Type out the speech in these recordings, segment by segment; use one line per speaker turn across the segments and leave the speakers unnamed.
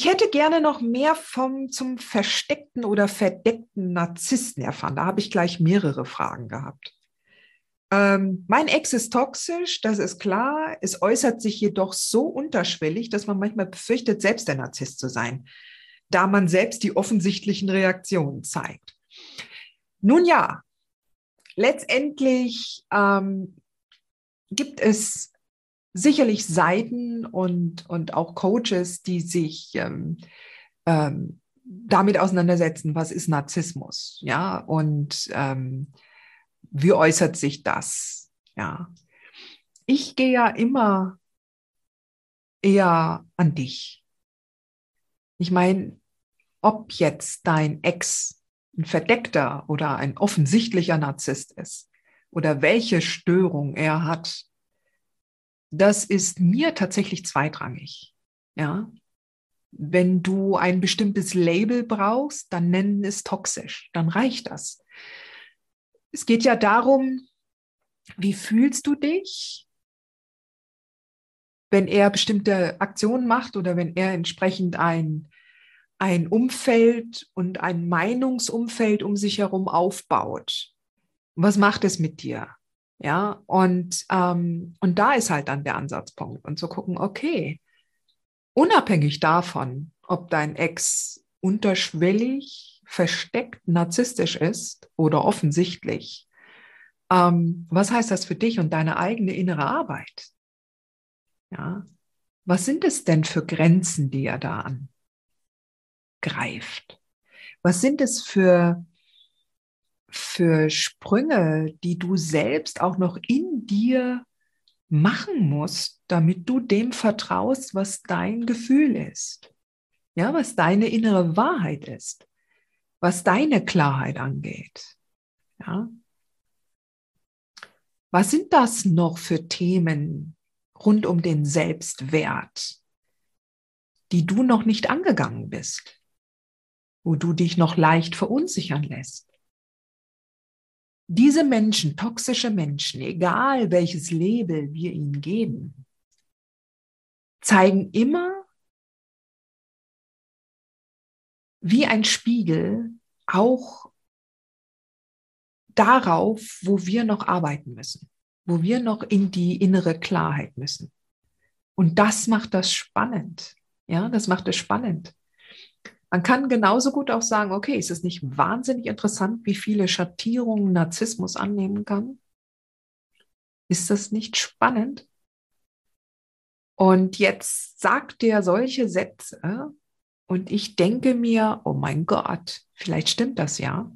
Ich hätte gerne noch mehr vom zum versteckten oder verdeckten Narzissten erfahren. Da habe ich gleich mehrere Fragen gehabt. Ähm, mein Ex ist toxisch, das ist klar. Es äußert sich jedoch so unterschwellig, dass man manchmal befürchtet, selbst der Narzisst zu sein, da man selbst die offensichtlichen Reaktionen zeigt. Nun ja, letztendlich ähm, gibt es sicherlich Seiten und, und auch Coaches, die sich ähm, ähm, damit auseinandersetzen, was ist Narzissmus, ja, und ähm, wie äußert sich das, ja. Ich gehe ja immer eher an dich. Ich meine, ob jetzt dein Ex ein verdeckter oder ein offensichtlicher Narzisst ist oder welche Störung er hat, das ist mir tatsächlich zweitrangig. Ja. Wenn du ein bestimmtes Label brauchst, dann nennen es toxisch. Dann reicht das. Es geht ja darum, wie fühlst du dich, wenn er bestimmte Aktionen macht oder wenn er entsprechend ein, ein Umfeld und ein Meinungsumfeld um sich herum aufbaut. Was macht es mit dir? Ja, und, ähm, und da ist halt dann der Ansatzpunkt und zu gucken, okay, unabhängig davon, ob dein Ex unterschwellig, versteckt, narzisstisch ist oder offensichtlich, ähm, was heißt das für dich und deine eigene innere Arbeit? Ja, was sind es denn für Grenzen, die er da angreift? Was sind es für für Sprünge, die du selbst auch noch in dir machen musst, damit du dem vertraust, was dein Gefühl ist. Ja, was deine innere Wahrheit ist, was deine Klarheit angeht. Ja. Was sind das noch für Themen rund um den Selbstwert, die du noch nicht angegangen bist, wo du dich noch leicht verunsichern lässt? Diese Menschen, toxische Menschen, egal welches Label wir ihnen geben, zeigen immer wie ein Spiegel auch darauf, wo wir noch arbeiten müssen, wo wir noch in die innere Klarheit müssen. Und das macht das spannend. Ja, das macht es spannend. Man kann genauso gut auch sagen, okay, ist es nicht wahnsinnig interessant, wie viele Schattierungen Narzissmus annehmen kann? Ist das nicht spannend? Und jetzt sagt er solche Sätze und ich denke mir, oh mein Gott, vielleicht stimmt das ja.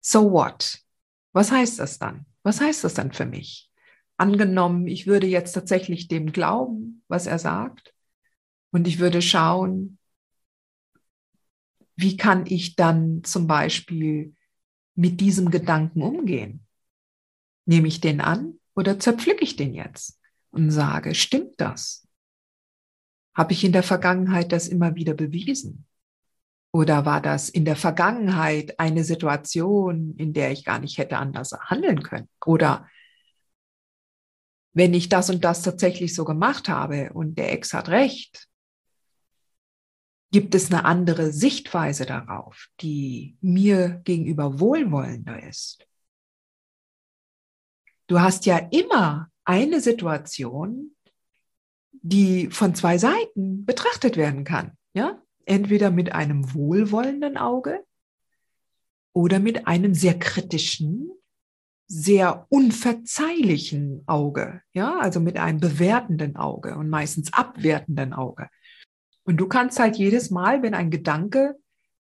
So what? Was heißt das dann? Was heißt das dann für mich? Angenommen, ich würde jetzt tatsächlich dem glauben, was er sagt und ich würde schauen, wie kann ich dann zum Beispiel mit diesem Gedanken umgehen? Nehme ich den an oder zerpflücke ich den jetzt und sage, stimmt das? Habe ich in der Vergangenheit das immer wieder bewiesen? Oder war das in der Vergangenheit eine Situation, in der ich gar nicht hätte anders handeln können? Oder wenn ich das und das tatsächlich so gemacht habe und der Ex hat recht, Gibt es eine andere Sichtweise darauf, die mir gegenüber wohlwollender ist? Du hast ja immer eine Situation, die von zwei Seiten betrachtet werden kann. Ja? Entweder mit einem wohlwollenden Auge oder mit einem sehr kritischen, sehr unverzeihlichen Auge. Ja, also mit einem bewertenden Auge und meistens abwertenden Auge. Und du kannst halt jedes Mal, wenn ein Gedanke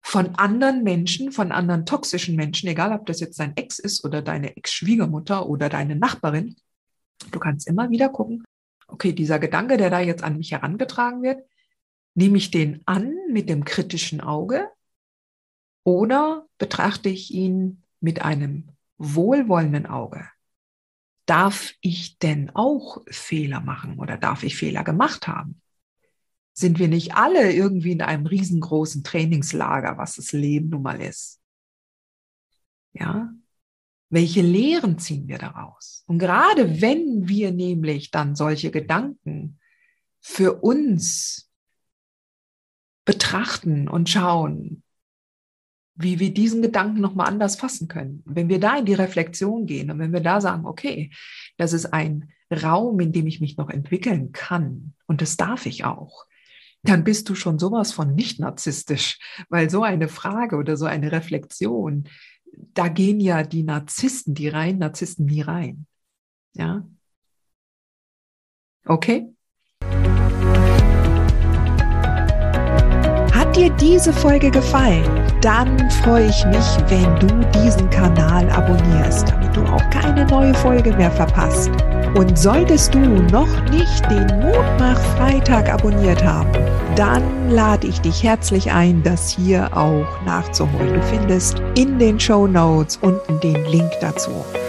von anderen Menschen, von anderen toxischen Menschen, egal ob das jetzt dein Ex ist oder deine Ex-Schwiegermutter oder deine Nachbarin, du kannst immer wieder gucken, okay, dieser Gedanke, der da jetzt an mich herangetragen wird, nehme ich den an mit dem kritischen Auge oder betrachte ich ihn mit einem wohlwollenden Auge? Darf ich denn auch Fehler machen oder darf ich Fehler gemacht haben? Sind wir nicht alle irgendwie in einem riesengroßen Trainingslager, was das Leben nun mal ist? Ja? Welche Lehren ziehen wir daraus? Und gerade wenn wir nämlich dann solche Gedanken für uns betrachten und schauen, wie wir diesen Gedanken nochmal anders fassen können. Wenn wir da in die Reflexion gehen und wenn wir da sagen, okay, das ist ein Raum, in dem ich mich noch entwickeln kann und das darf ich auch, dann bist du schon sowas von nicht narzisstisch, weil so eine Frage oder so eine Reflexion, da gehen ja die Narzissten, die reinen Narzissten nie rein. Ja? Okay?
Hat dir diese Folge gefallen? Dann freue ich mich, wenn du diesen Kanal abonnierst, du auch keine neue Folge mehr verpasst. Und solltest du noch nicht den Mutmach Freitag abonniert haben, dann lade ich dich herzlich ein, das hier auch nachzuholen. Du findest in den Show Notes unten den Link dazu.